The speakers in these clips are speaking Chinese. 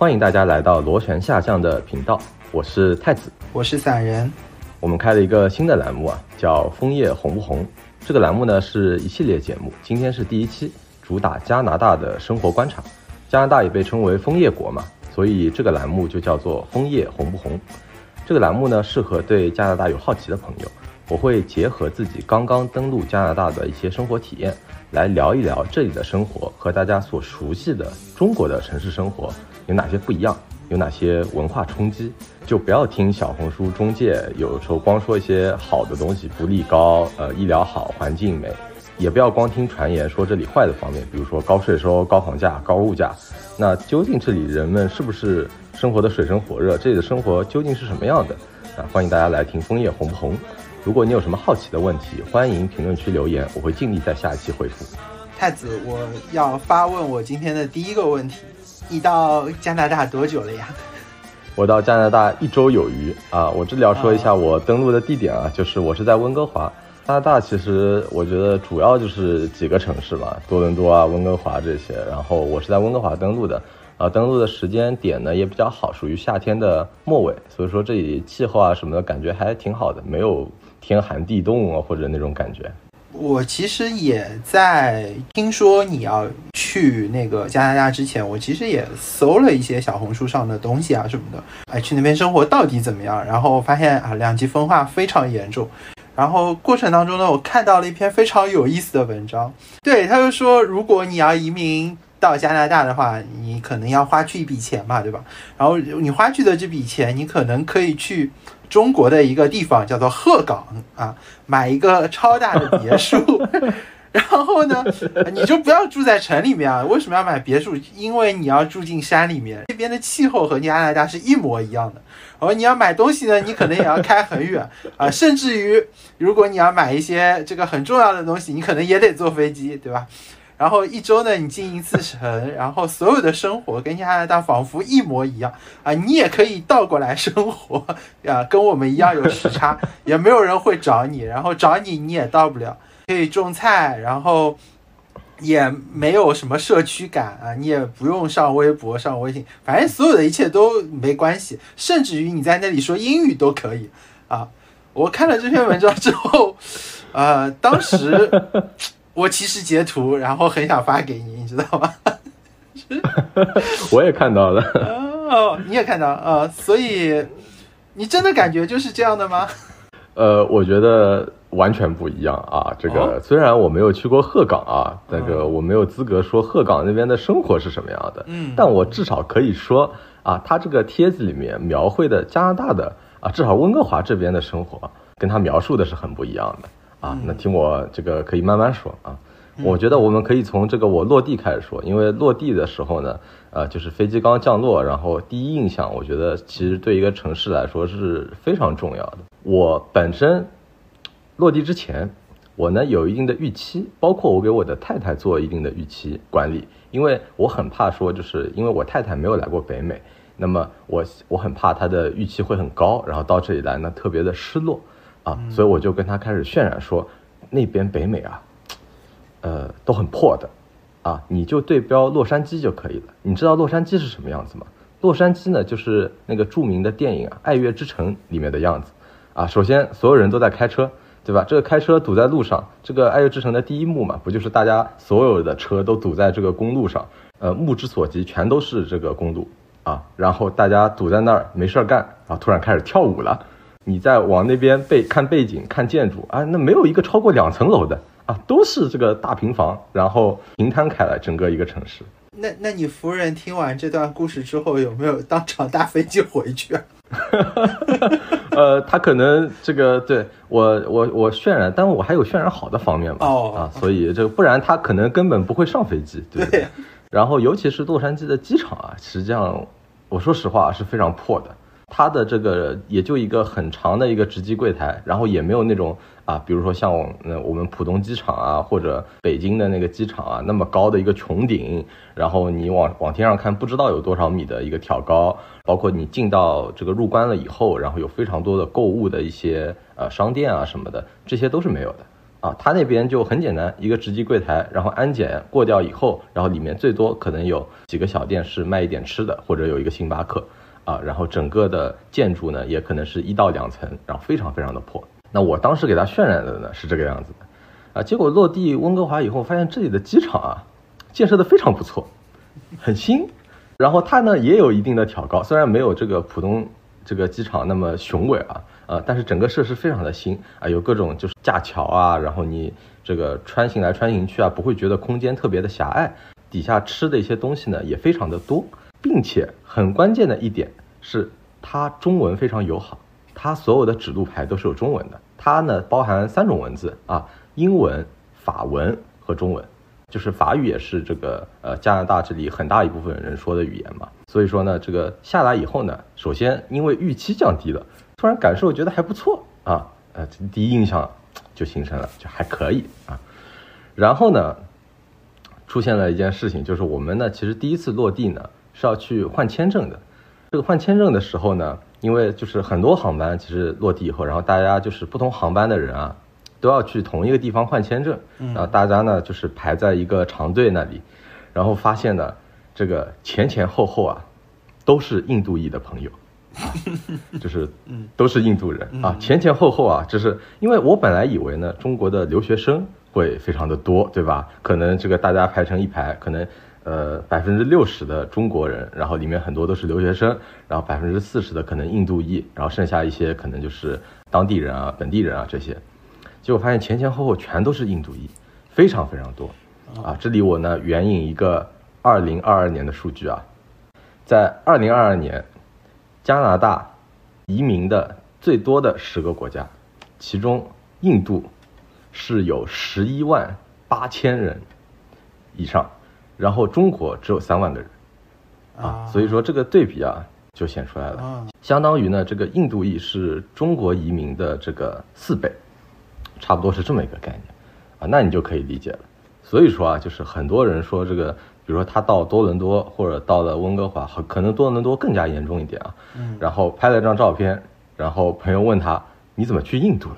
欢迎大家来到螺旋下降的频道，我是太子，我是散人。我们开了一个新的栏目啊，叫枫叶红不红。这个栏目呢是一系列节目，今天是第一期，主打加拿大的生活观察。加拿大也被称为枫叶国嘛，所以这个栏目就叫做枫叶红不红。这个栏目呢适合对加拿大有好奇的朋友。我会结合自己刚刚登陆加拿大的一些生活体验，来聊一聊这里的生活和大家所熟悉的中国的城市生活有哪些不一样，有哪些文化冲击。就不要听小红书中介有时候光说一些好的东西，福利高，呃，医疗好，环境美；也不要光听传言说这里坏的方面，比如说高税收、高房价、高物价。那究竟这里人们是不是生活的水深火热？这里的生活究竟是什么样的？啊，欢迎大家来听枫叶红不红。如果你有什么好奇的问题，欢迎评论区留言，我会尽力在下一期回复。太子，我要发问我今天的第一个问题：你到加拿大多久了呀？我到加拿大一周有余啊！我这里要说一下我登陆的地点啊，就是我是在温哥华。加拿大其实我觉得主要就是几个城市吧，多伦多啊、温哥华这些。然后我是在温哥华登陆的。啊，登陆的时间点呢也比较好，属于夏天的末尾，所以说这里气候啊什么的感觉还挺好的，没有天寒地冻啊或者那种感觉。我其实也在听说你要去那个加拿大之前，我其实也搜了一些小红书上的东西啊什么的，哎，去那边生活到底怎么样？然后发现啊，两极分化非常严重。然后过程当中呢，我看到了一篇非常有意思的文章，对，他就说如果你要移民。到加拿大的话，你可能要花去一笔钱嘛，对吧？然后你花去的这笔钱，你可能可以去中国的一个地方叫做鹤岗啊，买一个超大的别墅。然后呢，你就不要住在城里面啊。为什么要买别墅？因为你要住进山里面，这边的气候和加拿大是一模一样的。然后你要买东西呢，你可能也要开很远啊，甚至于如果你要买一些这个很重要的东西，你可能也得坐飞机，对吧？然后一周呢，你进一次城，然后所有的生活跟加拿大仿佛一模一样啊！你也可以倒过来生活啊，跟我们一样有时差，也没有人会找你，然后找你你也到不了。可以种菜，然后也没有什么社区感啊，你也不用上微博、上微信，反正所有的一切都没关系，甚至于你在那里说英语都可以啊！我看了这篇文章之后，呃，当时。我其实截图，然后很想发给你，你知道吗？我也看到了。哦，你也看到啊？所以你真的感觉就是这样的吗？呃，我觉得完全不一样啊。这个虽然我没有去过鹤岗啊，那个我没有资格说鹤岗那边的生活是什么样的。嗯，但我至少可以说啊，他这个帖子里面描绘的加拿大的啊，至少温哥华这边的生活，跟他描述的是很不一样的。啊，那听我这个可以慢慢说啊。我觉得我们可以从这个我落地开始说，因为落地的时候呢，呃，就是飞机刚降落，然后第一印象，我觉得其实对一个城市来说是非常重要的。我本身落地之前，我呢有一定的预期，包括我给我的太太做一定的预期管理，因为我很怕说，就是因为我太太没有来过北美，那么我我很怕她的预期会很高，然后到这里来呢特别的失落。啊，所以我就跟他开始渲染说，那边北美啊，呃，都很破的，啊，你就对标洛杉矶就可以了。你知道洛杉矶是什么样子吗？洛杉矶呢，就是那个著名的电影啊《爱乐之城》里面的样子。啊，首先所有人都在开车，对吧？这个开车堵在路上，这个《爱乐之城》的第一幕嘛，不就是大家所有的车都堵在这个公路上，呃，目之所及全都是这个公路啊，然后大家堵在那儿没事儿干，然后突然开始跳舞了。你再往那边背看背景看建筑啊，那没有一个超过两层楼的啊，都是这个大平房，然后平摊开来整个一个城市。那那你夫人听完这段故事之后，有没有当场搭飞机回去啊？呃，他可能这个对我我我渲染，但我还有渲染好的方面嘛。哦啊，所以这个不然他可能根本不会上飞机。对。然后尤其是洛杉矶的机场啊，实际上我说实话是非常破的。它的这个也就一个很长的一个值机柜台，然后也没有那种啊，比如说像我们浦东机场啊，或者北京的那个机场啊，那么高的一个穹顶，然后你往往天上看，不知道有多少米的一个挑高，包括你进到这个入关了以后，然后有非常多的购物的一些呃商店啊什么的，这些都是没有的。啊，他那边就很简单，一个值机柜台，然后安检过掉以后，然后里面最多可能有几个小店是卖一点吃的，或者有一个星巴克，啊，然后整个的建筑呢也可能是一到两层，然后非常非常的破。那我当时给它渲染的呢是这个样子的，啊，结果落地温哥华以后，发现这里的机场啊建设的非常不错，很新，然后它呢也有一定的挑高，虽然没有这个浦东这个机场那么雄伟啊。呃，但是整个设施非常的新啊，有各种就是架桥啊，然后你这个穿行来穿行去啊，不会觉得空间特别的狭隘。底下吃的一些东西呢也非常的多，并且很关键的一点是它中文非常友好，它所有的指路牌都是有中文的。它呢包含三种文字啊，英文、法文和中文，就是法语也是这个呃加拿大这里很大一部分人说的语言嘛。所以说呢，这个下来以后呢，首先因为预期降低了。突然感受觉得还不错啊，呃，第一印象就形成了，就还可以啊。然后呢，出现了一件事情，就是我们呢，其实第一次落地呢是要去换签证的。这个换签证的时候呢，因为就是很多航班其实落地以后，然后大家就是不同航班的人啊，都要去同一个地方换签证，然后大家呢就是排在一个长队那里，然后发现呢，这个前前后后啊，都是印度裔的朋友。就是，都是印度人啊，前前后后啊，就是因为我本来以为呢，中国的留学生会非常的多，对吧？可能这个大家排成一排，可能呃百分之六十的中国人，然后里面很多都是留学生，然后百分之四十的可能印度裔，然后剩下一些可能就是当地人啊、本地人啊这些，结果发现前前后后全都是印度裔，非常非常多啊。这里我呢援引一个二零二二年的数据啊，在二零二二年。加拿大移民的最多的十个国家，其中印度是有十一万八千人以上，然后中国只有三万个人啊，所以说这个对比啊就显出来了，相当于呢这个印度裔是中国移民的这个四倍，差不多是这么一个概念啊，那你就可以理解了。所以说啊，就是很多人说这个。比如说他到多伦多或者到了温哥华，可能多伦多更加严重一点啊。嗯。然后拍了张照片，然后朋友问他：“你怎么去印度了？”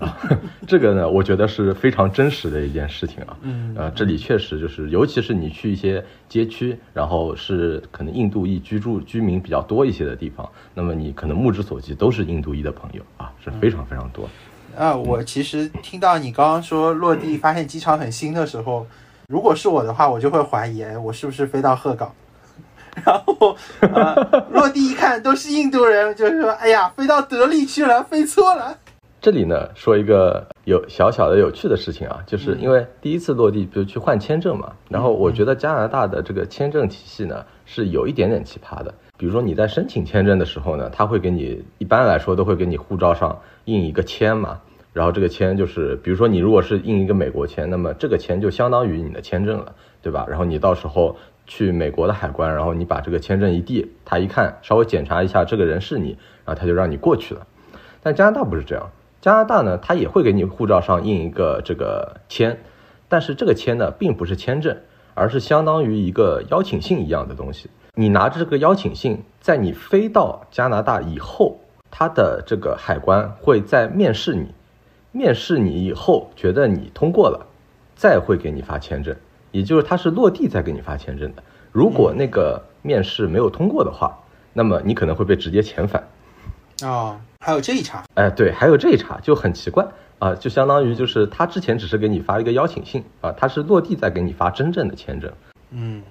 啊，这个呢，我觉得是非常真实的一件事情啊。嗯。呃，这里确实就是，尤其是你去一些街区，然后是可能印度裔居住居民比较多一些的地方，那么你可能目之所及都是印度裔的朋友啊，是非常非常多。啊，我其实听到你刚刚说落地发现机场很新的时候。如果是我的话，我就会怀疑，我是不是飞到鹤岗？然后落地一看都是印度人，就是说，哎呀，飞到德里去了，飞错了。这里呢，说一个有小小的有趣的事情啊，就是因为第一次落地，比如去换签证嘛，然后我觉得加拿大的这个签证体系呢是有一点点奇葩的。比如说你在申请签证的时候呢，他会给你一般来说都会给你护照上印一个签嘛。然后这个签就是，比如说你如果是印一个美国签，那么这个签就相当于你的签证了，对吧？然后你到时候去美国的海关，然后你把这个签证一递，他一看，稍微检查一下这个人是你，然后他就让你过去了。但加拿大不是这样，加拿大呢，它也会给你护照上印一个这个签，但是这个签呢，并不是签证，而是相当于一个邀请信一样的东西。你拿着这个邀请信，在你飞到加拿大以后，他的这个海关会在面试你。面试你以后觉得你通过了，再会给你发签证，也就是他是落地再给你发签证的。如果那个面试没有通过的话，那么你可能会被直接遣返。哦，还有这一茬？哎，对，还有这一茬就很奇怪啊，就相当于就是他之前只是给你发一个邀请信啊，他是落地再给你发真正的签证。嗯，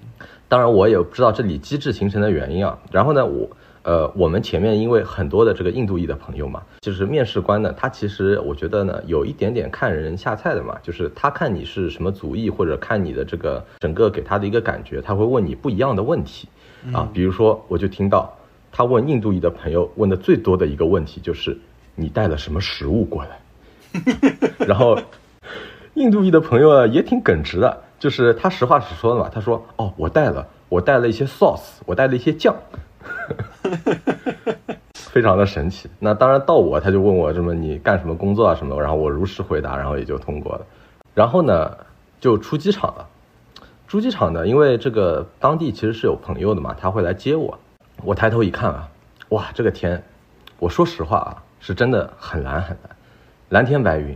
当然我也不知道这里机制形成的原因啊。然后呢，我。呃，我们前面因为很多的这个印度裔的朋友嘛，就是面试官呢，他其实我觉得呢，有一点点看人下菜的嘛，就是他看你是什么族裔，或者看你的这个整个给他的一个感觉，他会问你不一样的问题啊。比如说，我就听到他问印度裔的朋友问的最多的一个问题就是你带了什么食物过来，然后印度裔的朋友也挺耿直的，就是他实话实说的嘛，他说哦，我带了，我带了一些 sauce，我带了一些酱。非常的神奇。那当然到我，他就问我什么你干什么工作啊什么，然后我如实回答，然后也就通过了。然后呢，就出机场了。出机场呢，因为这个当地其实是有朋友的嘛，他会来接我。我抬头一看啊，哇，这个天，我说实话啊，是真的很蓝很蓝，蓝天白云，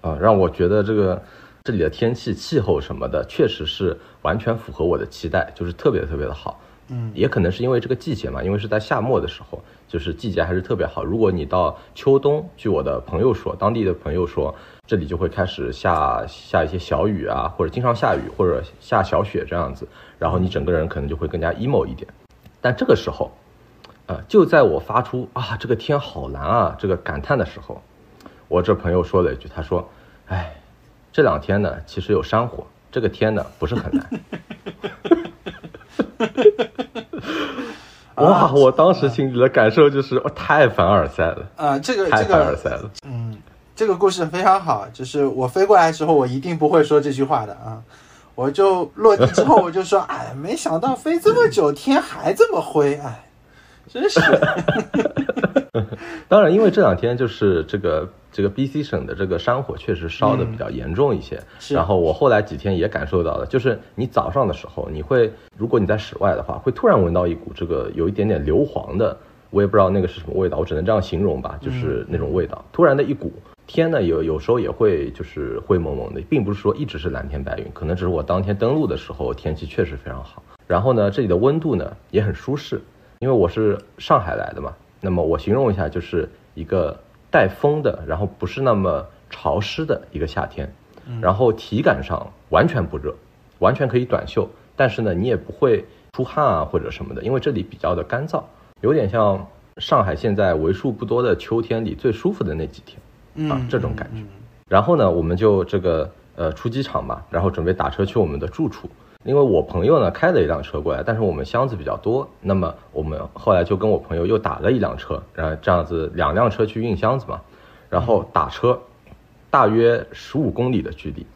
啊，让我觉得这个这里的天气、气候什么的，确实是完全符合我的期待，就是特别特别的好。嗯，也可能是因为这个季节嘛，因为是在夏末的时候，就是季节还是特别好。如果你到秋冬，据我的朋友说，当地的朋友说，这里就会开始下下一些小雨啊，或者经常下雨，或者下小雪这样子，然后你整个人可能就会更加 emo 一点。但这个时候，呃，就在我发出啊这个天好蓝啊这个感叹的时候，我这朋友说了一句，他说：“哎，这两天呢，其实有山火，这个天呢不是很蓝。” 哇！我当时心里的感受就是，我太凡尔赛了。啊，这个太凡尔赛了。嗯，这个故事非常好。就是我飞过来的时候，我一定不会说这句话的啊。我就落地之后，我就说，哎，没想到飞这么久，天还这么灰，哎，真是。当然，因为这两天就是这个。这个 B C 省的这个山火确实烧的比较严重一些，然后我后来几天也感受到了，就是你早上的时候，你会如果你在室外的话，会突然闻到一股这个有一点点硫磺的，我也不知道那个是什么味道，我只能这样形容吧，就是那种味道，突然的一股。天呢，有有时候也会就是灰蒙蒙的，并不是说一直是蓝天白云，可能只是我当天登陆的时候天气确实非常好。然后呢，这里的温度呢也很舒适，因为我是上海来的嘛，那么我形容一下，就是一个。带风的，然后不是那么潮湿的一个夏天，然后体感上完全不热，完全可以短袖，但是呢，你也不会出汗啊或者什么的，因为这里比较的干燥，有点像上海现在为数不多的秋天里最舒服的那几天，啊，这种感觉。然后呢，我们就这个呃出机场嘛，然后准备打车去我们的住处。因为我朋友呢开了一辆车过来，但是我们箱子比较多，那么我们后来就跟我朋友又打了一辆车，然后这样子两辆车去运箱子嘛，然后打车，大约十五公里的距离，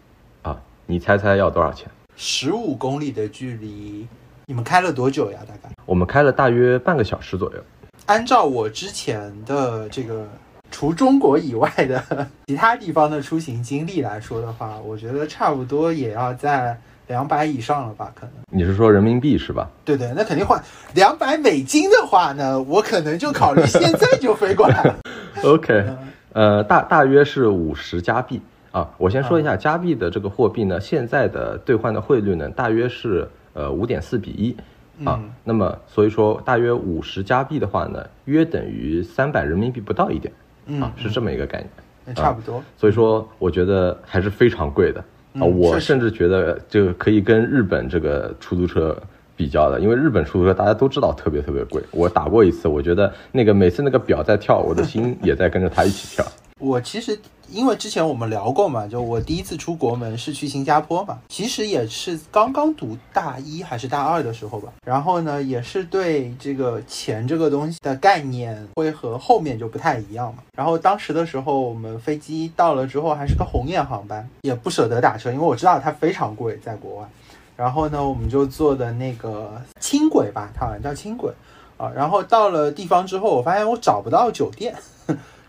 啊，你猜猜要多少钱？十五公里的距离，你们开了多久呀？大概？我们开了大约半个小时左右。按照我之前的这个除中国以外的 其他地方的出行经历来说的话，我觉得差不多也要在。两百以上了吧？可能你是说人民币是吧？对对，那肯定换两百美金的话呢，我可能就考虑现在就飞过来了。OK，呃，大大约是五十加币啊。我先说一下加币的这个货币呢，现在的兑换的汇率呢，大约是呃五点四比一啊。那么所以说大约五十加币的话呢，约等于三百人民币不到一点啊，是这么一个概念，差不多。所以说我觉得还是非常贵的。啊，我甚至觉得这个可以跟日本这个出租车比较的，因为日本出租车大家都知道特别特别贵。我打过一次，我觉得那个每次那个表在跳，我的心也在跟着它一起跳。我其实因为之前我们聊过嘛，就我第一次出国门是去新加坡嘛，其实也是刚刚读大一还是大二的时候吧。然后呢，也是对这个钱这个东西的概念会和后面就不太一样嘛。然后当时的时候，我们飞机到了之后还是个红眼航班，也不舍得打车，因为我知道它非常贵，在国外。然后呢，我们就坐的那个轻轨吧，它好像叫轻轨啊。然后到了地方之后，我发现我找不到酒店。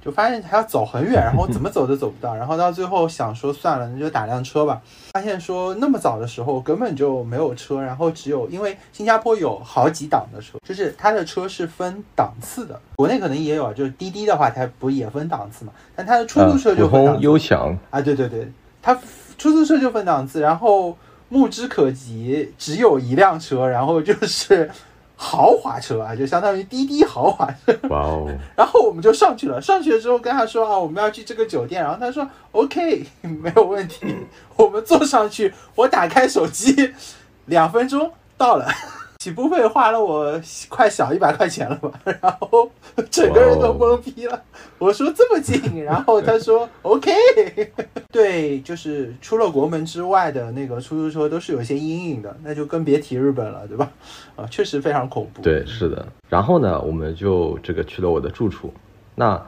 就发现还要走很远，然后怎么走都走不到，然后到最后想说算了，那就打辆车吧。发现说那么早的时候根本就没有车，然后只有因为新加坡有好几档的车，就是它的车是分档次的，国内可能也有，就是滴滴的话它不也分档次嘛？但它的出租车就分档优享啊，对对对，它出租车就分档次，然后目之可及只有一辆车，然后就是。豪华车啊，就相当于滴滴豪华车。哇哦！然后我们就上去了，上去了之后跟他说啊，我们要去这个酒店，然后他说 OK，没有问题。我们坐上去，我打开手机，两分钟到了。起步费花了我快小一百块钱了吧，然后整个人都懵逼了。我说这么近，然后他说 OK。对，就是出了国门之外的那个出租车都是有些阴影的，那就更别提日本了，对吧？啊，确实非常恐怖。对，是的。然后呢，我们就这个去了我的住处。那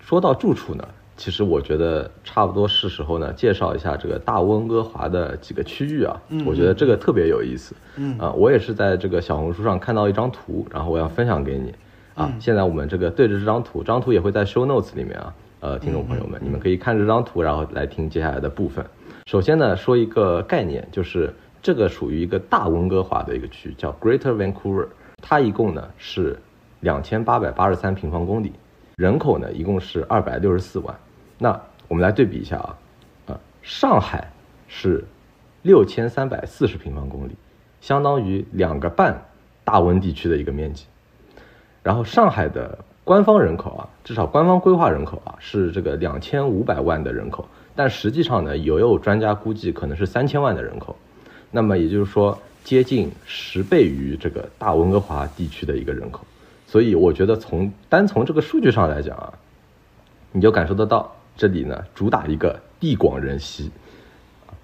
说到住处呢？其实我觉得差不多是时候呢，介绍一下这个大温哥华的几个区域啊。嗯，我觉得这个特别有意思。嗯啊，我也是在这个小红书上看到一张图，然后我要分享给你。啊，现在我们这个对着这张图，这张图也会在 show notes 里面啊。呃，听众朋友们，你们可以看这张图，然后来听接下来的部分。首先呢，说一个概念，就是这个属于一个大温哥华的一个区，叫 Greater Vancouver。它一共呢是两千八百八十三平方公里，人口呢一共是二百六十四万。那我们来对比一下啊，啊上海是六千三百四十平方公里，相当于两个半大温地区的一个面积。然后上海的官方人口啊，至少官方规划人口啊是这个两千五百万的人口，但实际上呢，也有专家估计可能是三千万的人口。那么也就是说，接近十倍于这个大温哥华地区的一个人口。所以我觉得从单从这个数据上来讲啊，你就感受得到这里呢主打一个地广人稀，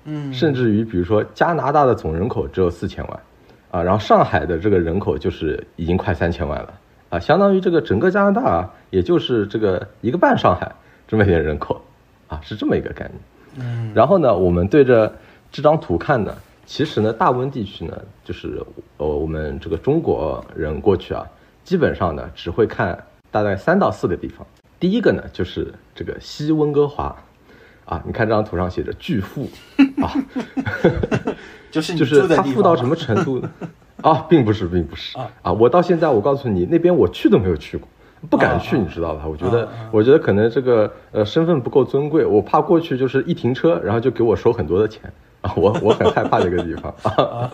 嗯，甚至于比如说加拿大的总人口只有四千万，啊，然后上海的这个人口就是已经快三千万了。啊，相当于这个整个加拿大啊，也就是这个一个半上海这么一点人口，啊，是这么一个概念。嗯，然后呢，我们对着这张图看呢，其实呢，大温地区呢，就是呃，我们这个中国人过去啊，基本上呢，只会看大概三到四个地方。第一个呢，就是这个西温哥华，啊，你看这张图上写着巨富，啊，就是就是它富到什么程度？啊，并不是，并不是。啊！我到现在，我告诉你，那边我去都没有去过，不敢去，你知道吧？我觉得，我觉得可能这个呃身份不够尊贵，我怕过去就是一停车，然后就给我收很多的钱 啊！我我很害怕这个地方啊。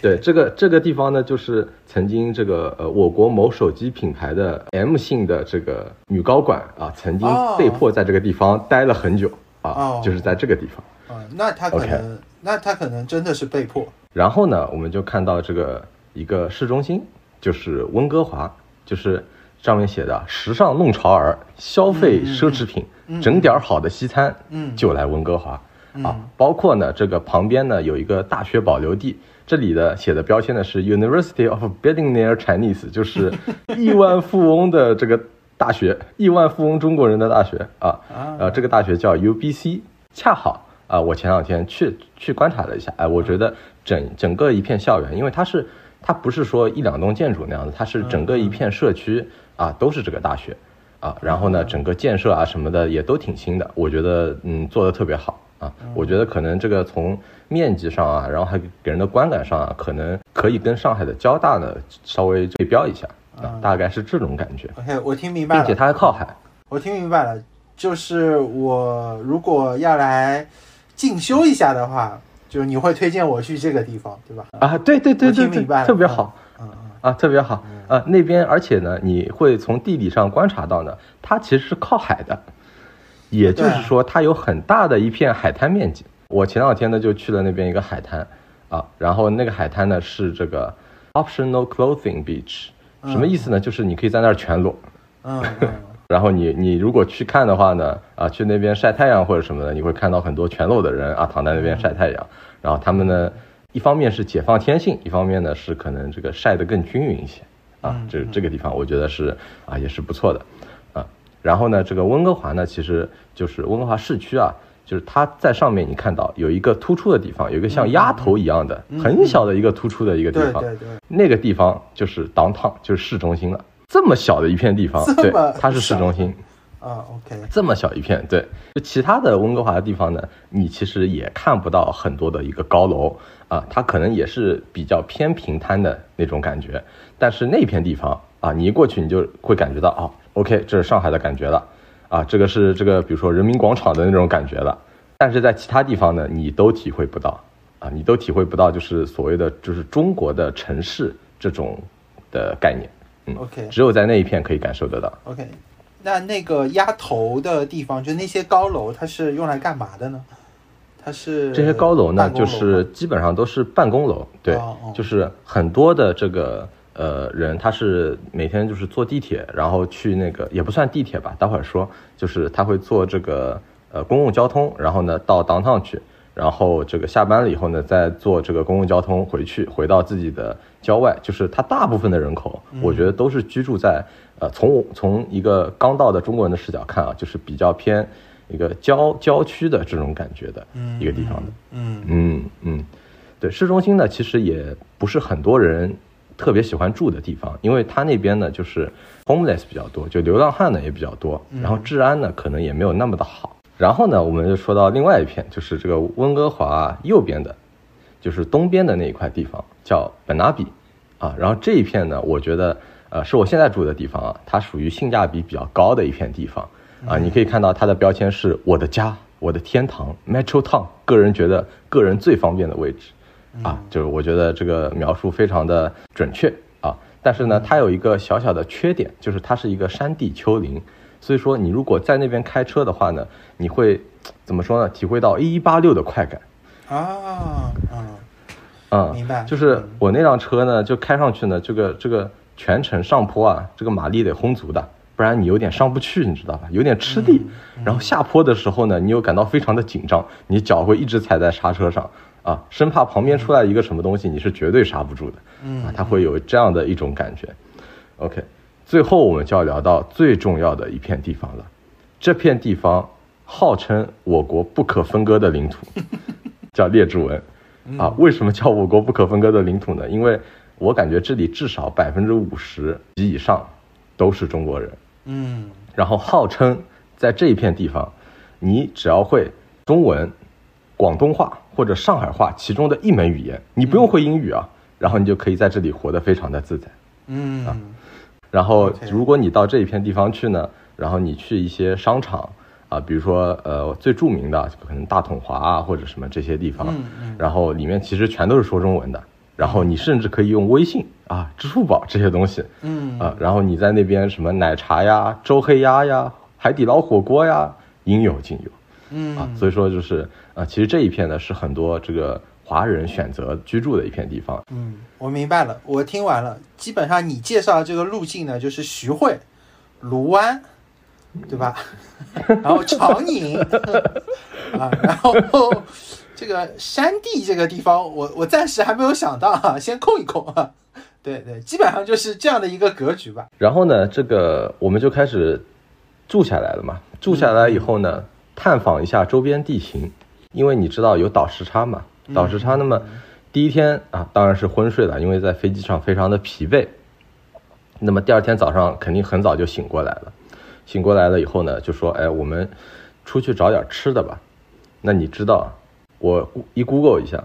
对，这个这个地方呢，就是曾经这个呃我国某手机品牌的 M 姓的这个女高管啊，曾经被迫在这个地方待了很久啊，就是在这个地方。啊，那他可能，那他可能真的是被迫。然后呢，我们就看到这个一个市中心，就是温哥华，就是上面写的“时尚弄潮儿，消费奢侈品，整点好的西餐，嗯，就来温哥华啊。包括呢，这个旁边呢有一个大学保留地，这里的写的标签呢是 University of Billionaire Chinese，就是 亿万富翁的这个大学，亿万富翁中国人的大学啊。呃，这个大学叫 UBC，恰好。啊，我前两天去去观察了一下，哎，我觉得整整个一片校园，因为它是它不是说一两栋建筑那样子，它是整个一片社区啊，都是这个大学啊，然后呢，整个建设啊什么的也都挺新的，我觉得嗯做的特别好啊，我觉得可能这个从面积上啊，然后还给人的观感上啊，可能可以跟上海的交大呢稍微对标一下啊，大概是这种感觉。OK，我听明白了，并且它还靠海。我听明白了，就是我如果要来。进修一下的话，就是你会推荐我去这个地方，对吧？啊，对对对对对，特别好，嗯嗯啊，特别好啊，那边而且呢，你会从地理上观察到呢，它其实是靠海的，也就是说它有很大的一片海滩面积。我前两天呢就去了那边一个海滩啊，然后那个海滩呢是这个 optional clothing beach，什么意思呢？就是你可以在那儿全裸。嗯。然后你你如果去看的话呢，啊，去那边晒太阳或者什么的，你会看到很多全裸的人啊，躺在那边晒太阳。然后他们呢，一方面是解放天性，一方面呢是可能这个晒得更均匀一些啊。这这个地方我觉得是啊，也是不错的啊。然后呢，这个温哥华呢，其实就是温哥华市区啊，就是它在上面你看到有一个突出的地方，有一个像鸭头一样的很小的一个突出的一个地方，对对对，那个地方就是 downtown，就是市中心了。这么小的一片地方，对，它是市中心，啊，OK，这么小一片，对，就其他的温哥华的地方呢，你其实也看不到很多的一个高楼啊，它可能也是比较偏平摊的那种感觉，但是那片地方啊，你一过去你就会感觉到，哦，OK，这是上海的感觉了，啊，这个是这个比如说人民广场的那种感觉了，但是在其他地方呢，你都体会不到，啊，你都体会不到就是所谓的就是中国的城市这种的概念。嗯 OK，只有在那一片可以感受得到。OK，那那个压头的地方，就那些高楼，它是用来干嘛的呢？它是这些高楼呢，就是基本上都是办公楼。对，就是很多的这个呃人，他是每天就是坐地铁，然后去那个也不算地铁吧，待会儿说，就是他会坐这个呃公共交通，然后呢到 downtown 去。然后这个下班了以后呢，再坐这个公共交通回去，回到自己的郊外。就是他大部分的人口，我觉得都是居住在呃，从从一个刚到的中国人的视角看啊，就是比较偏一个郊郊区的这种感觉的一个地方的。嗯嗯嗯，对，市中心呢其实也不是很多人特别喜欢住的地方，因为它那边呢就是 homeless 比较多，就流浪汉呢也比较多，然后治安呢可能也没有那么的好。然后呢，我们就说到另外一片，就是这个温哥华右边的，就是东边的那一块地方，叫本纳比，啊，然后这一片呢，我觉得，呃，是我现在住的地方啊，它属于性价比比较高的一片地方，啊，你可以看到它的标签是我的家，我的天堂 Metro Town，个人觉得个人最方便的位置，啊，就是我觉得这个描述非常的准确啊。但是呢，它有一个小小的缺点，就是它是一个山地丘陵，所以说你如果在那边开车的话呢，你会怎么说呢？体会到一八六的快感啊，嗯，嗯，明白。就是我那辆车呢，就开上去呢，这个这个全程上坡啊，这个马力得轰足的。不然你有点上不去，你知道吧？有点吃力。然后下坡的时候呢，你又感到非常的紧张，你脚会一直踩在刹车上啊，生怕旁边出来一个什么东西，你是绝对刹不住的。嗯，啊，它会有这样的一种感觉。OK，最后我们就要聊到最重要的一片地方了。这片地方号称我国不可分割的领土，叫列治文。啊，为什么叫我国不可分割的领土呢？因为我感觉这里至少百分之五十及以上都是中国人。嗯，然后号称在这一片地方，你只要会中文、广东话或者上海话其中的一门语言，你不用会英语啊，然后你就可以在这里活得非常的自在。嗯。啊，然后如果你到这一片地方去呢，然后你去一些商场啊，比如说呃最著名的可能大统华啊或者什么这些地方，然后里面其实全都是说中文的。然后你甚至可以用微信啊、支付宝这些东西，嗯。啊，然后你在那边什么奶茶呀、周黑鸭呀、海底捞火锅呀，应有尽有，嗯。啊，所以说就是啊，其实这一片呢是很多这个华人选择居住的一片地方。嗯，我明白了，我听完了，基本上你介绍的这个路径呢，就是徐汇、卢湾，对吧？然后长宁啊，然后。这个山地这个地方，我我暂时还没有想到哈，先空一空啊。对对，基本上就是这样的一个格局吧。然后呢，这个我们就开始住下来了嘛。住下来以后呢，探访一下周边地形，因为你知道有倒时差嘛。倒时差，那么第一天啊，当然是昏睡了，因为在飞机上非常的疲惫。那么第二天早上肯定很早就醒过来了。醒过来了以后呢，就说：“哎，我们出去找点吃的吧。”那你知道？我一 Google 一下，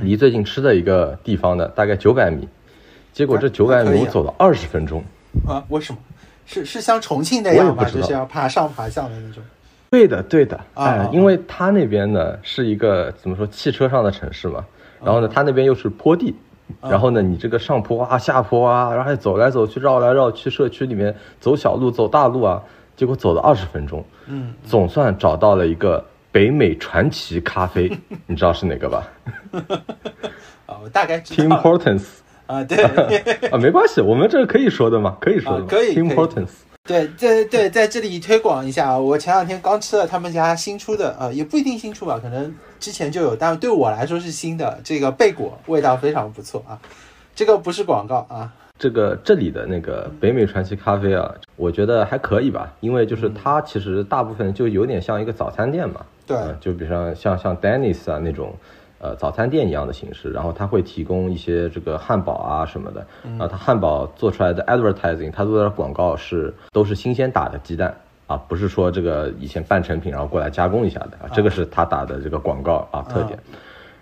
离最近吃的一个地方呢，大概九百米，结果这九百米我走了二十分钟啊？为什么？是是像重庆那样吗？就是要爬上爬下的那种？对的，对的，哎，因为它那边呢是一个怎么说汽车上的城市嘛，然后呢，它那边又是坡地，然后呢，你这个上坡啊、下坡啊，然后走来走去、绕来绕去，社区里面走小路、走大路啊，结果走了二十分钟，嗯，总算找到了一个。北美传奇咖啡，你知道是哪个吧？啊，我大概知道。Tim Hortons 啊，对 啊，没关系，我们这可以说的嘛，可以说的，可以。Tim Hortons，对对对，在这里推广一下啊，我前两天刚吃了他们家新出的，呃，也不一定新出吧，可能之前就有，但对我来说是新的。这个贝果味道非常不错啊，这个不是广告啊。这个这里的那个北美传奇咖啡啊，我觉得还可以吧，因为就是它其实大部分就有点像一个早餐店嘛。对，就比如像像像 Dennis 啊那种，呃，早餐店一样的形式，然后他会提供一些这个汉堡啊什么的，然后他汉堡做出来的 advertising，他做的广告是都是新鲜打的鸡蛋啊，不是说这个以前半成品然后过来加工一下的啊，这个是他打的这个广告啊特点。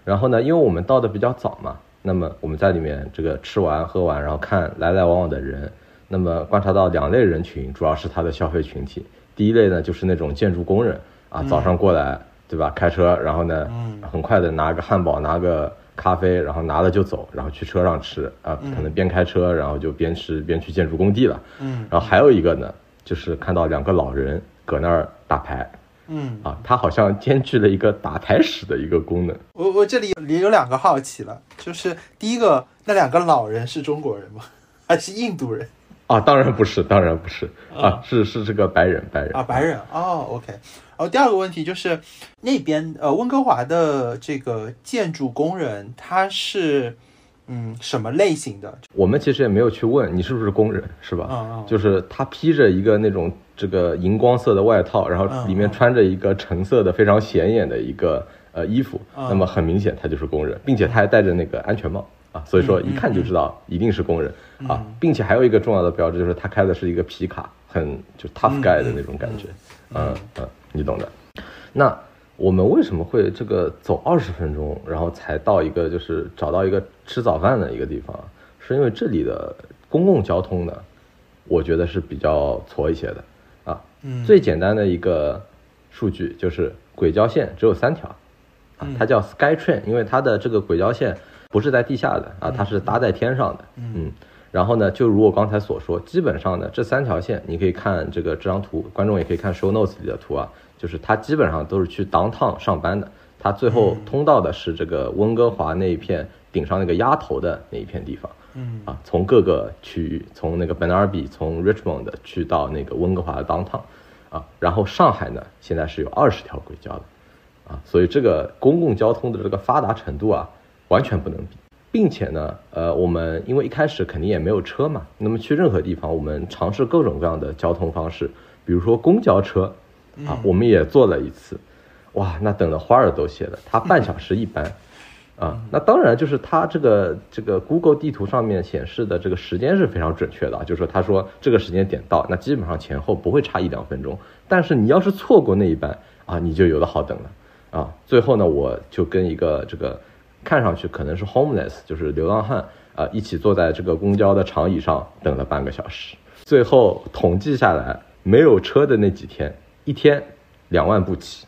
然后呢，因为我们到的比较早嘛，那么我们在里面这个吃完喝完，然后看来来往往的人，那么观察到两类人群，主要是他的消费群体，第一类呢就是那种建筑工人。啊，早上过来，对吧？开车，然后呢，很快的拿个汉堡，拿个咖啡，然后拿了就走，然后去车上吃啊，可能边开车，然后就边吃边去建筑工地了。嗯，然后还有一个呢，就是看到两个老人搁那儿打牌。嗯，啊，他好像兼具了一个打牌室的一个功能。我我这里也有两个好奇了，就是第一个，那两个老人是中国人吗？还是印度人？啊，当然不是，当然不是啊，是是这个白人，白人啊，白人哦，OK。然后第二个问题就是那边呃，温哥华的这个建筑工人他是嗯什么类型的？我们其实也没有去问你是不是工人，是吧？嗯嗯。就是他披着一个那种这个荧光色的外套，然后里面穿着一个橙色的非常显眼的一个呃衣服，那么很明显他就是工人，并且他还戴着那个安全帽。啊，所以说一看就知道一定是工人啊，并且还有一个重要的标志就是他开的是一个皮卡，很就 tough guy 的那种感觉，嗯嗯，你懂的。那我们为什么会这个走二十分钟，然后才到一个就是找到一个吃早饭的一个地方？是因为这里的公共交通呢，我觉得是比较挫一些的啊。最简单的一个数据就是轨交线只有三条，啊，它叫 SkyTrain，因为它的这个轨交线不是在地下的啊，它是搭在天上的，嗯，然后呢，就如我刚才所说，基本上呢，这三条线你可以看这个这张图，观众也可以看 Show Notes 里的图啊，就是他基本上都是去 Downtown 上班的，他最后通到的是这个温哥华那一片顶上那个鸭头的那一片地方。嗯。啊，从各个区域，从那个本尔比，从 Richmond 去到那个温哥华的 downtown，啊，然后上海呢，现在是有二十条轨交的，啊，所以这个公共交通的这个发达程度啊，完全不能比，并且呢，呃，我们因为一开始肯定也没有车嘛，那么去任何地方，我们尝试各种各样的交通方式，比如说公交车，啊，我们也做了一次，哇，那等的花儿都谢了，他半小时一班。啊，那当然就是他这个这个 Google 地图上面显示的这个时间是非常准确的，就是说他说这个时间点到，那基本上前后不会差一两分钟。但是你要是错过那一班啊，你就有的好等了啊。最后呢，我就跟一个这个看上去可能是 homeless，就是流浪汉啊，一起坐在这个公交的长椅上等了半个小时。最后统计下来，没有车的那几天，一天两万步起。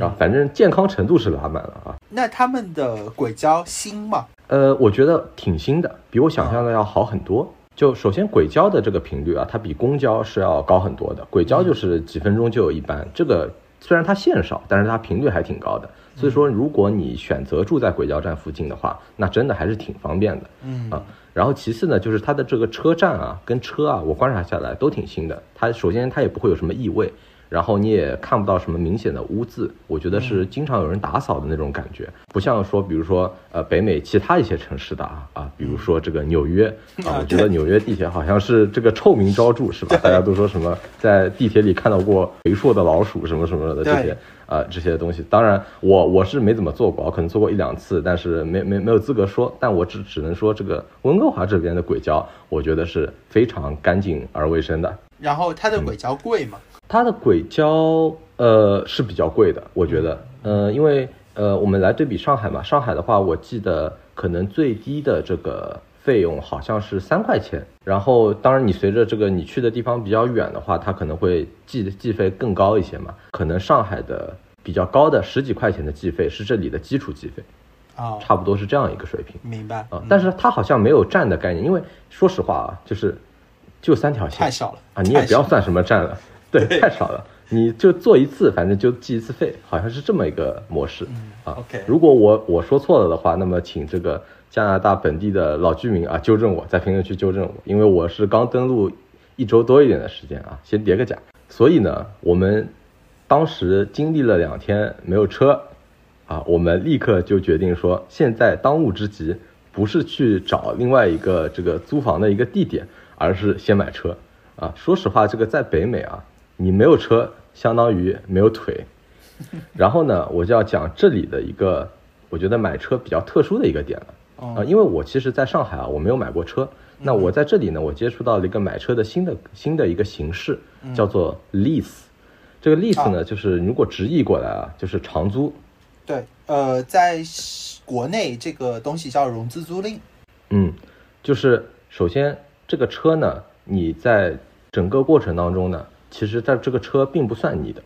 啊，反正健康程度是拉满了啊。那他们的轨交新吗？呃，我觉得挺新的，比我想象的要好很多。就首先轨交的这个频率啊，它比公交是要高很多的。轨交就是几分钟就有一班，这个虽然它线少，但是它频率还挺高的。所以说，如果你选择住在轨交站附近的话，那真的还是挺方便的。嗯啊，然后其次呢，就是它的这个车站啊，跟车啊，我观察下来都挺新的。它首先它也不会有什么异味。然后你也看不到什么明显的污渍，我觉得是经常有人打扫的那种感觉，不像说，比如说，呃，北美其他一些城市的啊啊，比如说这个纽约啊，我觉得纽约地铁好像是这个臭名昭著，是吧？大家都说什么在地铁里看到过肥硕的老鼠什么什么的这些啊这些东西。当然，我我是没怎么做过，我可能做过一两次，但是没没没有资格说。但我只只能说，这个温哥华这边的轨交，我觉得是非常干净而卫生的。然后它的轨交贵吗？它的轨交呃是比较贵的，我觉得，呃，因为呃我们来对比上海嘛，上海的话，我记得可能最低的这个费用好像是三块钱，然后当然你随着这个你去的地方比较远的话，它可能会计计费更高一些嘛，可能上海的比较高的十几块钱的计费是这里的基础计费，啊，差不多是这样一个水平，明白。啊，但是它好像没有站的概念，因为说实话啊，就是就三条线，太小了啊，你也不要算什么站了。对，太少了，你就做一次，反正就记一次费，好像是这么一个模式啊。OK，如果我我说错了的话，那么请这个加拿大本地的老居民啊纠正我，在评论区纠正我，因为我是刚登录一周多一点的时间啊，先叠个甲。所以呢，我们当时经历了两天没有车啊，我们立刻就决定说，现在当务之急不是去找另外一个这个租房的一个地点，而是先买车啊。说实话，这个在北美啊。你没有车，相当于没有腿。然后呢，我就要讲这里的一个，我觉得买车比较特殊的一个点了啊，因为我其实在上海啊，我没有买过车。那我在这里呢，我接触到了一个买车的新的新的一个形式，叫做 lease。这个 lease 呢，就是如果直译过来啊，就是长租。对，呃，在国内这个东西叫融资租赁。嗯，就是首先这个车呢，你在整个过程当中呢。其实，在这个车并不算你的，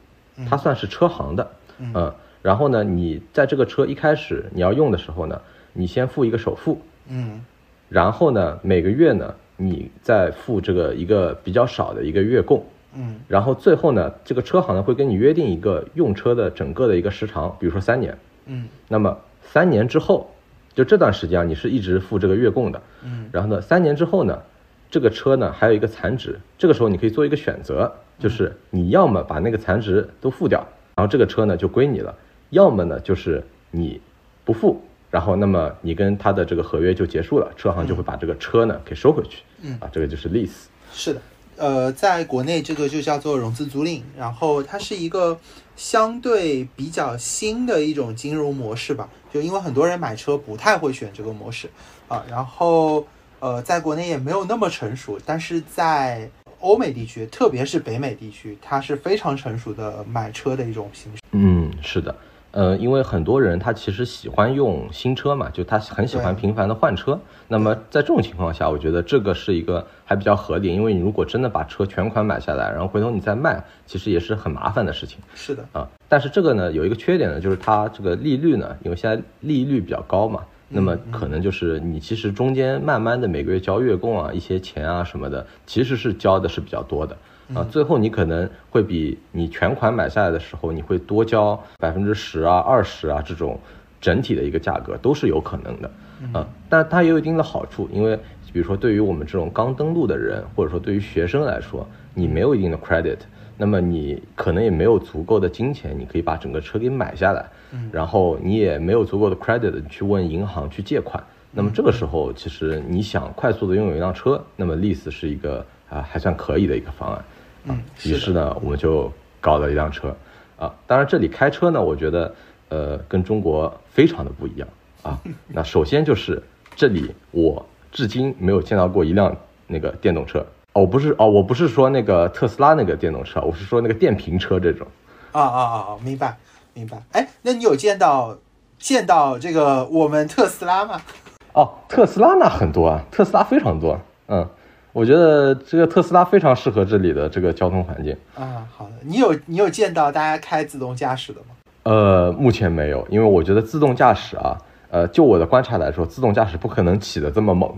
它算是车行的，嗯，然后呢，你在这个车一开始你要用的时候呢，你先付一个首付，嗯，然后呢，每个月呢，你再付这个一个比较少的一个月供，嗯，然后最后呢，这个车行呢会跟你约定一个用车的整个的一个时长，比如说三年，嗯，那么三年之后，就这段时间啊你是一直付这个月供的，嗯，然后呢，三年之后呢，这个车呢还有一个残值，这个时候你可以做一个选择。就是你要么把那个残值都付掉，然后这个车呢就归你了；要么呢就是你不付，然后那么你跟他的这个合约就结束了，车行就会把这个车呢给收回去。嗯啊，这个就是 lease。是的，呃，在国内这个就叫做融资租赁，然后它是一个相对比较新的一种金融模式吧。就因为很多人买车不太会选这个模式啊，然后呃，在国内也没有那么成熟，但是在欧美地区，特别是北美地区，它是非常成熟的买车的一种形式。嗯，是的，呃，因为很多人他其实喜欢用新车嘛，就他很喜欢频繁的换车。那么在这种情况下，我觉得这个是一个还比较合理，因为你如果真的把车全款买下来，然后回头你再卖，其实也是很麻烦的事情。是的啊，但是这个呢有一个缺点呢，就是它这个利率呢，因为现在利率比较高嘛，那么可能就是你其实中间慢慢的每个月交月供啊，一些钱啊什么的，其实是交的是比较多的。啊，最后你可能会比你全款买下来的时候，你会多交百分之十啊、二十啊这种整体的一个价格都是有可能的，啊，但它也有一定的好处，因为比如说对于我们这种刚登录的人，或者说对于学生来说，你没有一定的 credit，那么你可能也没有足够的金钱，你可以把整个车给买下来，然后你也没有足够的 credit 去问银行去借款，那么这个时候其实你想快速的拥有一辆车，那么 lease 是一个啊还算可以的一个方案。嗯，于是呢，我们就搞了一辆车，啊，当然这里开车呢，我觉得，呃，跟中国非常的不一样啊。那首先就是这里，我至今没有见到过一辆那个电动车。哦，不是，哦，我不是说那个特斯拉那个电动车，我是说那个电瓶车这种。啊啊啊！明白，明白。哎，那你有见到见到这个我们特斯拉吗？哦，特斯拉那很多啊，特斯拉非常多，嗯。我觉得这个特斯拉非常适合这里的这个交通环境啊。好的，你有你有见到大家开自动驾驶的吗？呃，目前没有，因为我觉得自动驾驶啊，呃，就我的观察来说，自动驾驶不可能起得这么猛。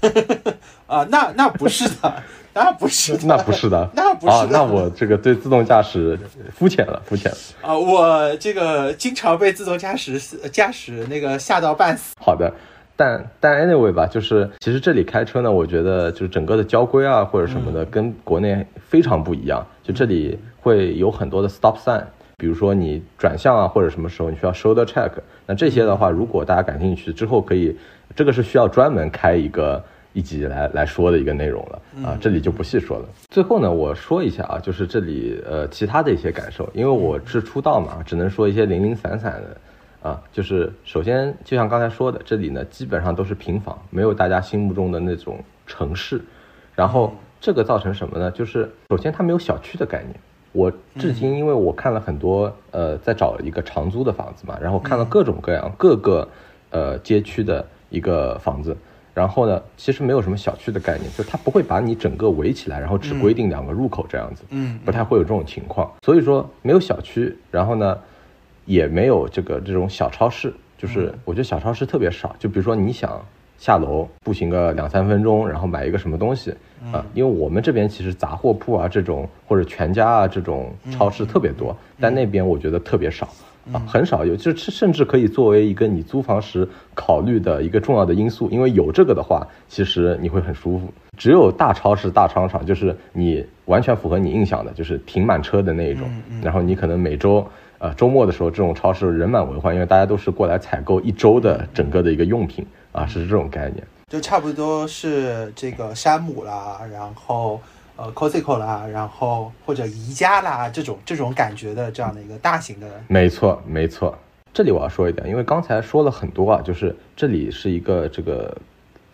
啊，那那不是的，那不是，那不是的，那不是。啊，那我这个对自动驾驶肤浅了，肤浅了。啊，我这个经常被自动驾驶驾驶那个吓到半死。好的。但但 anyway 吧，就是其实这里开车呢，我觉得就是整个的交规啊或者什么的跟国内非常不一样。就这里会有很多的 stop sign，比如说你转向啊或者什么时候你需要 shoulder check，那这些的话，如果大家感兴趣之后可以，这个是需要专门开一个一集来来说的一个内容了啊，这里就不细说了。最后呢，我说一下啊，就是这里呃其他的一些感受，因为我是出道嘛，只能说一些零零散散的。啊，就是首先就像刚才说的，这里呢基本上都是平房，没有大家心目中的那种城市。然后这个造成什么呢？就是首先它没有小区的概念。我至今因为我看了很多呃，在找一个长租的房子嘛，然后看了各种各样各个呃街区的一个房子，然后呢其实没有什么小区的概念，就它不会把你整个围起来，然后只规定两个入口这样子，嗯，不太会有这种情况。所以说没有小区，然后呢。也没有这个这种小超市，就是我觉得小超市特别少。就比如说你想下楼步行个两三分钟，然后买一个什么东西啊，因为我们这边其实杂货铺啊这种或者全家啊这种超市特别多，但那边我觉得特别少啊，很少有，就是甚至可以作为一个你租房时考虑的一个重要的因素，因为有这个的话，其实你会很舒服。只有大超市、大商场，就是你完全符合你印象的，就是停满车的那一种，然后你可能每周。呃，周末的时候，这种超市人满为患，因为大家都是过来采购一周的整个的一个用品啊，是这种概念。就差不多是这个山姆啦，然后呃，Costco 啦，然后或者宜家啦，这种这种感觉的这样的一个大型的。没错，没错。这里我要说一点，因为刚才说了很多啊，就是这里是一个这个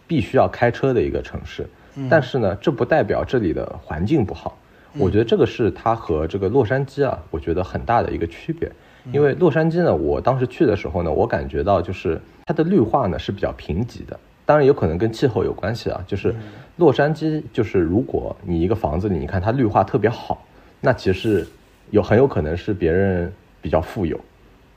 必须要开车的一个城市，但是呢，这不代表这里的环境不好。我觉得这个是它和这个洛杉矶啊，我觉得很大的一个区别。因为洛杉矶呢，我当时去的时候呢，我感觉到就是它的绿化呢是比较贫瘠的。当然有可能跟气候有关系啊。就是洛杉矶，就是如果你一个房子里，你看它绿化特别好，那其实有很有可能是别人比较富有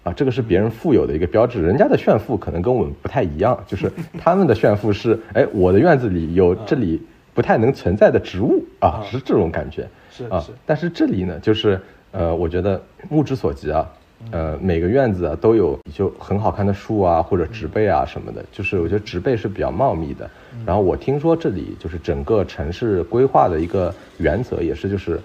啊。这个是别人富有的一个标志。人家的炫富可能跟我们不太一样，就是他们的炫富 是，哎，我的院子里有这里不太能存在的植物啊，是这种感觉。啊，但是这里呢，就是呃，我觉得目之所及啊，呃，每个院子啊都有就很好看的树啊，或者植被啊什么的，就是我觉得植被是比较茂密的。然后我听说这里就是整个城市规划的一个原则也是就是，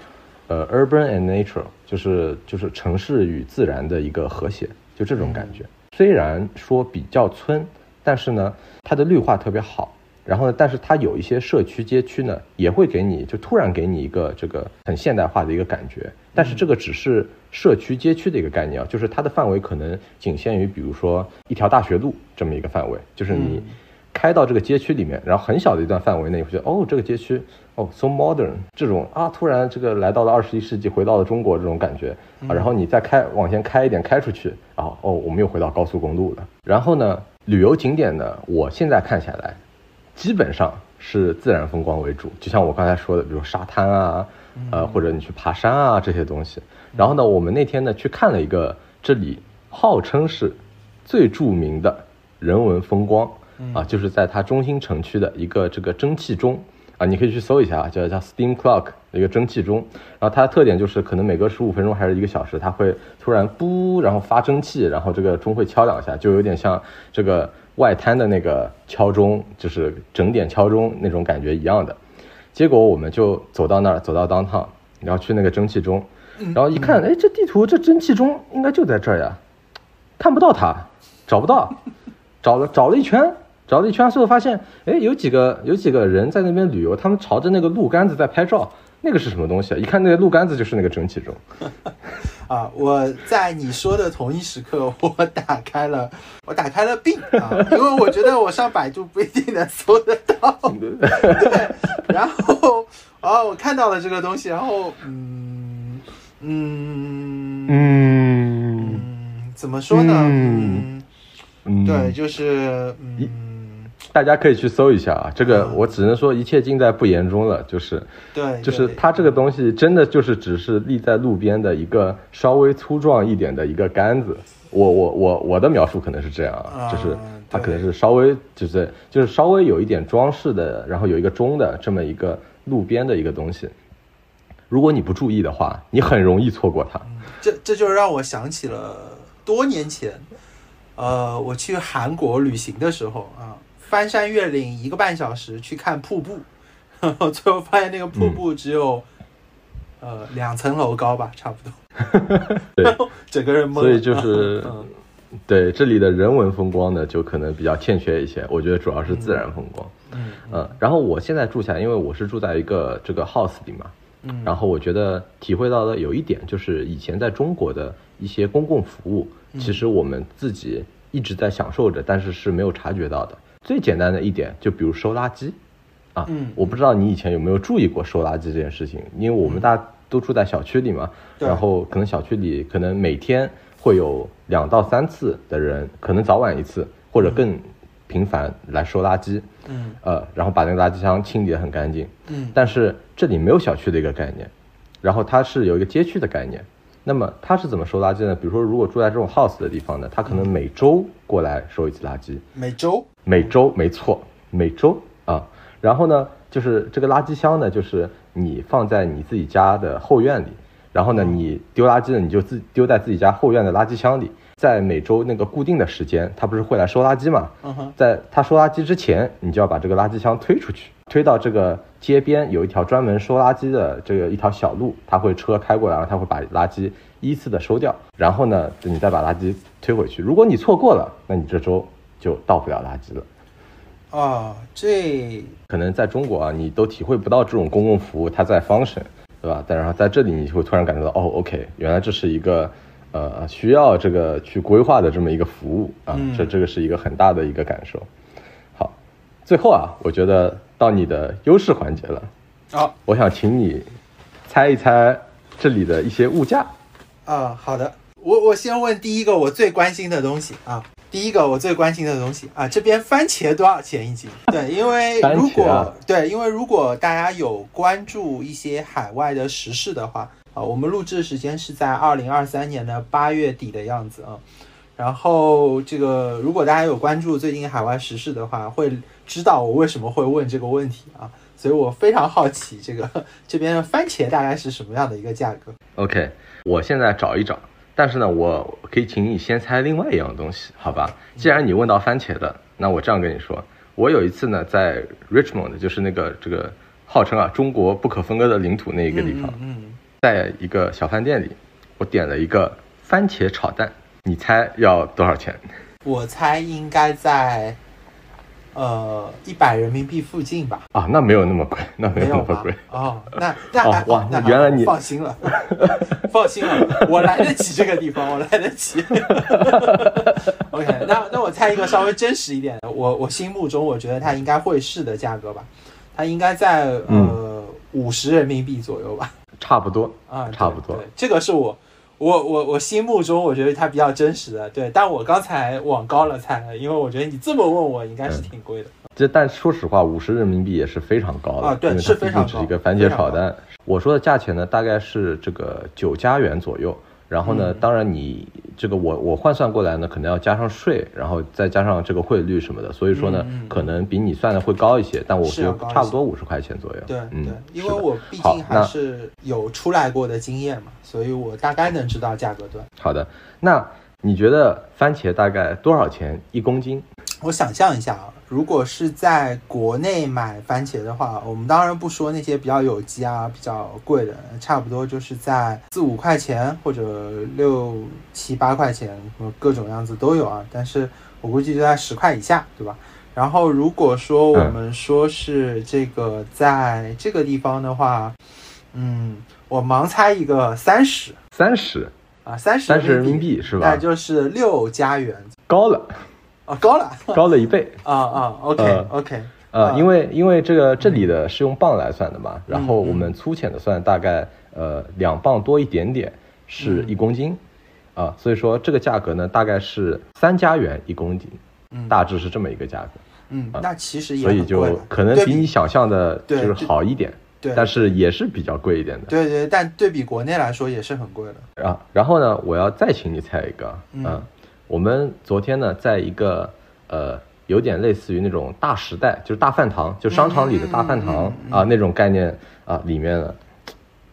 呃，urban and nature，就是就是城市与自然的一个和谐，就这种感觉。虽然说比较村，但是呢，它的绿化特别好。然后呢？但是它有一些社区街区呢，也会给你就突然给你一个这个很现代化的一个感觉。但是这个只是社区街区的一个概念啊，就是它的范围可能仅限于比如说一条大学路这么一个范围，就是你开到这个街区里面，然后很小的一段范围内，你会觉得哦，这个街区哦，so modern，这种啊，突然这个来到了二十一世纪，回到了中国这种感觉啊。然后你再开往前开一点，开出去，然后哦，我们又回到高速公路了。然后呢，旅游景点呢，我现在看下来，基本上是自然风光为主，就像我刚才说的，比如沙滩啊，呃，或者你去爬山啊这些东西。然后呢，我们那天呢去看了一个这里号称是最著名的人文风光。啊，就是在它中心城区的一个这个蒸汽钟啊，你可以去搜一下啊，叫叫 Steam Clock 一个蒸汽钟。然后它的特点就是可能每隔十五分钟还是一个小时，它会突然噗，然后发蒸汽，然后这个钟会敲两下，就有点像这个外滩的那个敲钟，就是整点敲钟那种感觉一样的。结果我们就走到那儿，走到当趟，然后去那个蒸汽钟，然后一看，哎，这地图这蒸汽钟应该就在这儿呀，看不到它，找不到，找了找了一圈。找了一圈最后，发现，哎，有几个有几个人在那边旅游，他们朝着那个路杆子在拍照，那个是什么东西啊？一看那个路杆子就是那个蒸汽钟。啊！我在你说的同一时刻，我打开了，我打开了病啊，因为我觉得我上百度不一定能搜得到。对，然后，哦，我看到了这个东西，然后，嗯嗯嗯，怎么说呢？嗯，对，就是嗯。大家可以去搜一下啊，这个我只能说一切尽在不言中了，就是对，就是它这个东西真的就是只是立在路边的一个稍微粗壮一点的一个杆子，我我我我的描述可能是这样啊，就是它可能是稍微就是就是稍微有一点装饰的，然后有一个钟的这么一个路边的一个东西，如果你不注意的话，你很容易错过它。这这就让我想起了多年前，呃，我去韩国旅行的时候啊。翻山越岭一个半小时去看瀑布，然 后最后发现那个瀑布只有，呃两层楼高吧，差不多。对，整个人懵。所以就是，嗯对这里的人文风光呢，就可能比较欠缺一些。我觉得主要是自然风光。嗯嗯。然后我现在住下，因为我是住在一个这个 house 里嘛。嗯。然后我觉得体会到的有一点，就是以前在中国的一些公共服务，其实我们自己一直在享受着，但是是没有察觉到的。最简单的一点，就比如收垃圾，啊，我不知道你以前有没有注意过收垃圾这件事情，因为我们大家都住在小区里嘛，然后可能小区里可能每天会有两到三次的人，可能早晚一次或者更频繁来收垃圾，嗯，呃，然后把那个垃圾箱清理得很干净，嗯，但是这里没有小区的一个概念，然后它是有一个街区的概念。那么他是怎么收垃圾呢？比如说，如果住在这种 house 的地方呢，他可能每周过来收一次垃圾。每周？每周，没错，每周啊。然后呢，就是这个垃圾箱呢，就是你放在你自己家的后院里，然后呢，你丢垃圾呢，你就自丢在自己家后院的垃圾箱里。在每周那个固定的时间，他不是会来收垃圾嘛？在他收垃圾之前，你就要把这个垃圾箱推出去，推到这个街边有一条专门收垃圾的这个一条小路，他会车开过来，然后他会把垃圾依次的收掉，然后呢，你再把垃圾推回去。如果你错过了，那你这周就到不了垃圾了。啊，这可能在中国啊，你都体会不到这种公共服务它在 function，对吧？但然后在这里，你就会突然感觉到，哦，OK，原来这是一个。呃，需要这个去规划的这么一个服务啊，这这个是一个很大的一个感受。好，最后啊，我觉得到你的优势环节了。好，我想请你猜一猜这里的一些物价。啊，好的，我我先问第一个我最关心的东西啊，第一个我最关心的东西啊，这边番茄多少钱一斤？对，因为如果对，因为如果大家有关注一些海外的时事的话。啊，我们录制的时间是在二零二三年的八月底的样子啊。然后这个，如果大家有关注最近海外时事的话，会知道我为什么会问这个问题啊。所以我非常好奇，这个这边的番茄大概是什么样的一个价格？OK，我现在找一找。但是呢，我可以请你先猜另外一样东西，好吧？既然你问到番茄的，那我这样跟你说，我有一次呢，在 Richmond，就是那个这个号称啊中国不可分割的领土那一个地方。嗯。在一个小饭店里，我点了一个番茄炒蛋，你猜要多少钱？我猜应该在呃，一百人民币附近吧。啊，那没有那么贵，那没有那么贵。哦，那那还哇，那原来你放心了，放心了，我来得起这个地方，我来得起。OK，那那我猜一个稍微真实一点的，我我心目中我觉得它应该会是的价格吧，它应该在呃五十人民币左右吧。差不多啊，差不多。这个是我。我我我心目中我觉得它比较真实的，对，但我刚才往高了猜了，因为我觉得你这么问我应该是挺贵的。这但说实话，五十人民币也是非常高的啊，对，是非常高。只是一个番茄炒蛋，我说的价钱呢，大概是这个九加元左右。然后呢，当然你这个我我换算过来呢，可能要加上税，然后再加上这个汇率什么的，所以说呢，可能比你算的会高一些，但我觉得差不多五十块钱左右。对，对，因为我毕竟还是有出来过的经验嘛，所以我大概能知道价格段。好的，那你觉得番茄大概多少钱一公斤？我想象一下啊。如果是在国内买番茄的话，我们当然不说那些比较有机啊、比较贵的，差不多就是在四五块钱或者六七八块钱，各种样子都有啊。但是我估计就在十块以下，对吧？然后如果说我们说是这个在这个地方的话，嗯，我盲猜一个三十，三十啊，三十三十人民币是吧？那就是六加元，高了。哦，高了，高了一倍。啊啊，OK OK，呃，因为因为这个这里的是用磅来算的嘛，然后我们粗浅的算，大概呃两磅多一点点是一公斤，啊，所以说这个价格呢大概是三加元一公斤，大致是这么一个价格，嗯，那其实也所以就可能比你想象的就是好一点，对，但是也是比较贵一点的，对对，但对比国内来说也是很贵的啊。然后呢，我要再请你猜一个，嗯。我们昨天呢，在一个呃，有点类似于那种大时代，就是大饭堂，就商场里的大饭堂啊，那种概念啊，里面呢，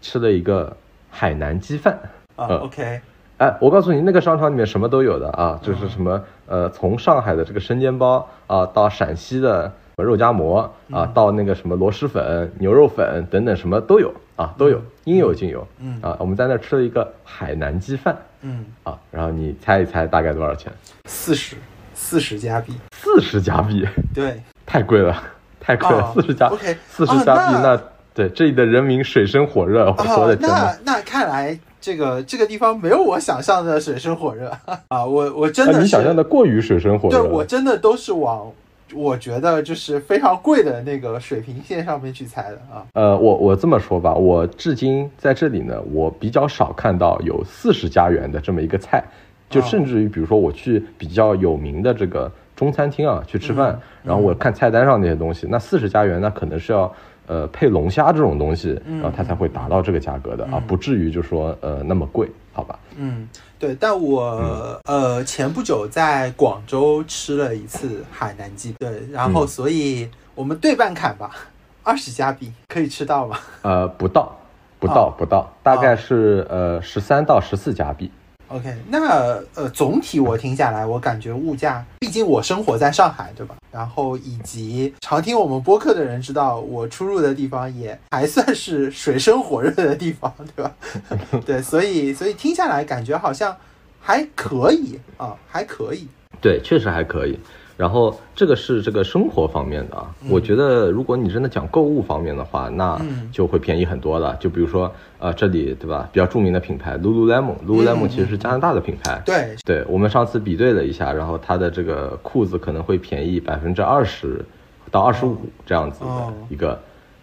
吃了一个海南鸡饭。啊。OK，哎，我告诉你，那个商场里面什么都有的啊，就是什么呃，从上海的这个生煎包啊，到陕西的肉夹馍啊，到那个什么螺蛳粉、牛肉粉等等，什么都有啊，都有，应有尽有。嗯啊，我们在那吃了一个海南鸡饭。嗯啊，然后你猜一猜大概多少钱？四十，四十加币。四十加币？对，太贵了，太贵了。四十加，OK，四十加币，那对这里的人民水深火热。我的天那那看来这个这个地方没有我想象的水深火热 啊！我我真的你想象的过于水深火热。对我真的都是往。我觉得就是非常贵的那个水平线上面去猜的啊。呃，我我这么说吧，我至今在这里呢，我比较少看到有四十加元的这么一个菜，就甚至于比如说我去比较有名的这个中餐厅啊去吃饭，然后我看菜单上那些东西，那四十加元那可能是要呃配龙虾这种东西，然后它才会达到这个价格的啊，不至于就说呃那么贵，好吧？嗯。对，但我呃前不久在广州吃了一次海南鸡，对，然后所以我们对半砍吧，二十加币可以吃到吗？呃，不到，不到，不到，大概是呃十三到十四加币。OK，那呃，总体我听下来，我感觉物价，毕竟我生活在上海，对吧？然后以及常听我们播客的人知道，我出入的地方也还算是水深火热的地方，对吧？对，所以所以听下来感觉好像还可以啊，还可以。对，确实还可以。然后这个是这个生活方面的啊，我觉得如果你真的讲购物方面的话，那就会便宜很多了。就比如说呃这里对吧，比较著名的品牌 Lululemon，Lululemon 其实是加拿大的品牌。对，对我们上次比对了一下，然后它的这个裤子可能会便宜百分之二十到二十五这样子的一个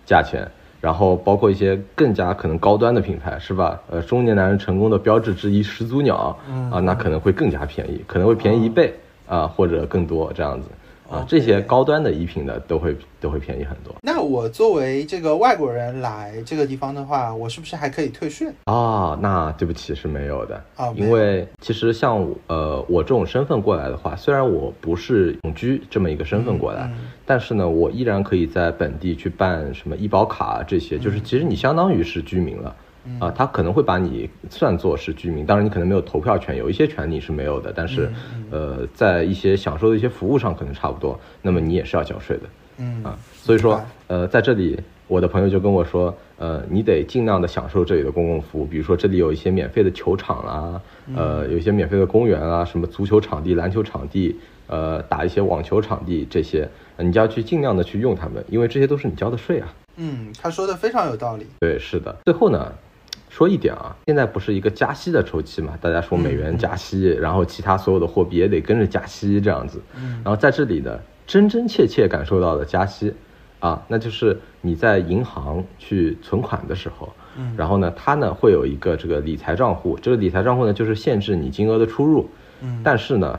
价钱。然后包括一些更加可能高端的品牌是吧？呃，中年男人成功的标志之一始祖鸟啊，那可能会更加便宜，可能会便宜一倍。啊，或者更多这样子啊，这些高端的衣品的都会都会便宜很多。那我作为这个外国人来这个地方的话，我是不是还可以退税啊？那对不起是没有的啊，因为其实像呃我这种身份过来的话，虽然我不是永居这么一个身份过来，但是呢，我依然可以在本地去办什么医保卡这些，就是其实你相当于是居民了。啊，他可能会把你算作是居民，当然你可能没有投票权，有一些权利是没有的，但是，呃，在一些享受的一些服务上可能差不多，那么你也是要缴税的，嗯啊，所以说，呃，在这里，我的朋友就跟我说，呃，你得尽量的享受这里的公共服务，比如说这里有一些免费的球场啦，呃，有一些免费的公园啊，什么足球场地、篮球场地，呃，打一些网球场地这些，你就要去尽量的去用它们，因为这些都是你交的税啊。嗯，他说的非常有道理。对，是的。最后呢，说一点啊，现在不是一个加息的周期嘛？大家说美元加息，然后其他所有的货币也得跟着加息这样子。嗯。然后在这里呢，真真切切感受到的加息，啊，那就是你在银行去存款的时候，嗯，然后呢，它呢会有一个这个理财账户，这个理财账户呢就是限制你金额的出入，嗯，但是呢。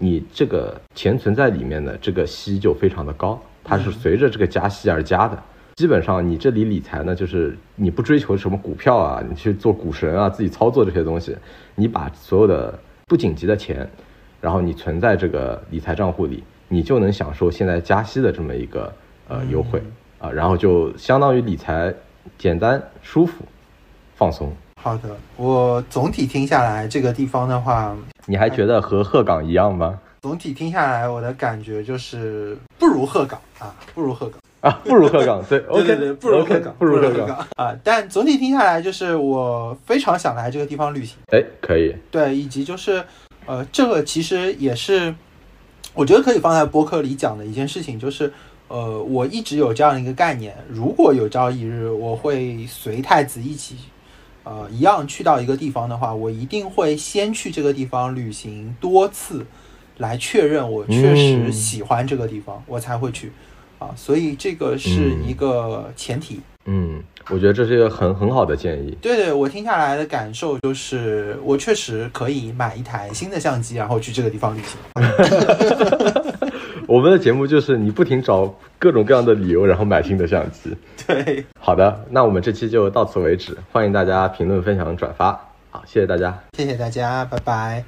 你这个钱存在里面的这个息就非常的高，它是随着这个加息而加的。基本上你这里理财呢，就是你不追求什么股票啊，你去做股神啊，自己操作这些东西，你把所有的不紧急的钱，然后你存在这个理财账户里，你就能享受现在加息的这么一个呃优惠啊，然后就相当于理财简单舒服放松。好的，我总体听下来，这个地方的话，你还觉得和鹤岗一样吗？总体听下来，我的感觉就是不如鹤岗啊，不如鹤岗啊，不如鹤岗，对对对 对，不如鹤岗，不如鹤岗啊。但总体听下来，就是我非常想来这个地方旅行。哎，可以。对，以及就是，呃，这个其实也是，我觉得可以放在播客里讲的一件事情，就是，呃，我一直有这样一个概念，如果有朝一日我会随太子一起。呃，一样去到一个地方的话，我一定会先去这个地方旅行多次，来确认我确实喜欢这个地方，我才会去。啊，所以这个是一个前提。嗯，我觉得这是一个很很好的建议。对对，我听下来的感受就是，我确实可以买一台新的相机，然后去这个地方旅行。我们的节目就是你不停找各种各样的理由，然后买新的相机。对，好的，那我们这期就到此为止。欢迎大家评论、分享、转发。好，谢谢大家，谢谢大家，拜拜。